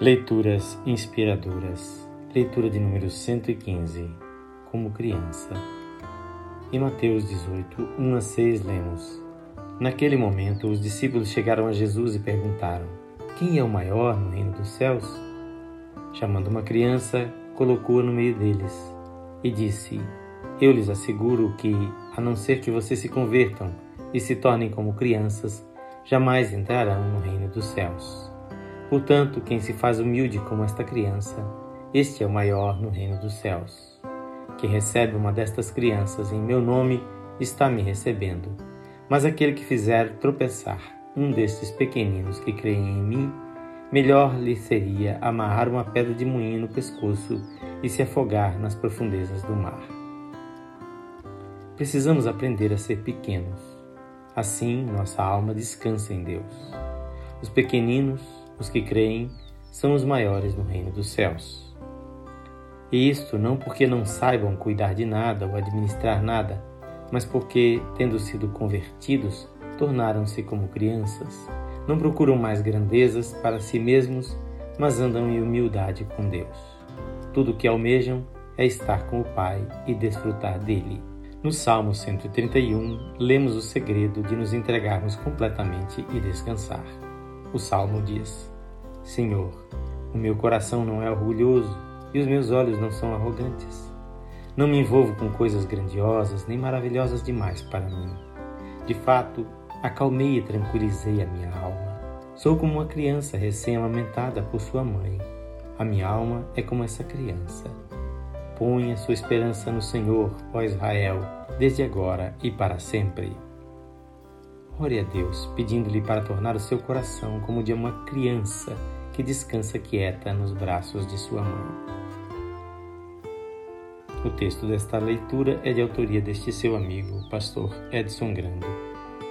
Leituras inspiradoras. Leitura de número 115. Como criança. Em Mateus 18, 1 a 6, lemos: Naquele momento, os discípulos chegaram a Jesus e perguntaram: Quem é o maior no reino dos céus? Chamando uma criança, colocou-a no meio deles e disse: Eu lhes asseguro que, a não ser que vocês se convertam e se tornem como crianças, jamais entrarão no reino dos céus. Portanto, quem se faz humilde como esta criança, este é o maior no reino dos céus. Quem recebe uma destas crianças em meu nome está me recebendo. Mas aquele que fizer tropeçar um destes pequeninos que creem em mim, melhor lhe seria amarrar uma pedra de moinho no pescoço e se afogar nas profundezas do mar. Precisamos aprender a ser pequenos. Assim, nossa alma descansa em Deus. Os pequeninos os que creem são os maiores no reino dos céus. E isto não porque não saibam cuidar de nada ou administrar nada, mas porque, tendo sido convertidos, tornaram-se como crianças. Não procuram mais grandezas para si mesmos, mas andam em humildade com Deus. Tudo o que almejam é estar com o Pai e desfrutar dele. No Salmo 131, lemos o segredo de nos entregarmos completamente e descansar. O salmo diz: Senhor, o meu coração não é orgulhoso e os meus olhos não são arrogantes. Não me envolvo com coisas grandiosas nem maravilhosas demais para mim. De fato, acalmei e tranquilizei a minha alma. Sou como uma criança recém-amamentada por sua mãe. A minha alma é como essa criança. Põe a sua esperança no Senhor, ó Israel, desde agora e para sempre. Ore a Deus, pedindo-lhe para tornar o seu coração como o de uma criança que descansa quieta nos braços de sua mãe. O texto desta leitura é de autoria deste seu amigo, pastor Edson Grando.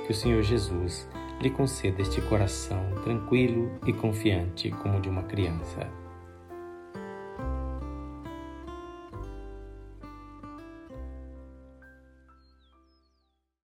Que o Senhor Jesus lhe conceda este coração tranquilo e confiante como o de uma criança.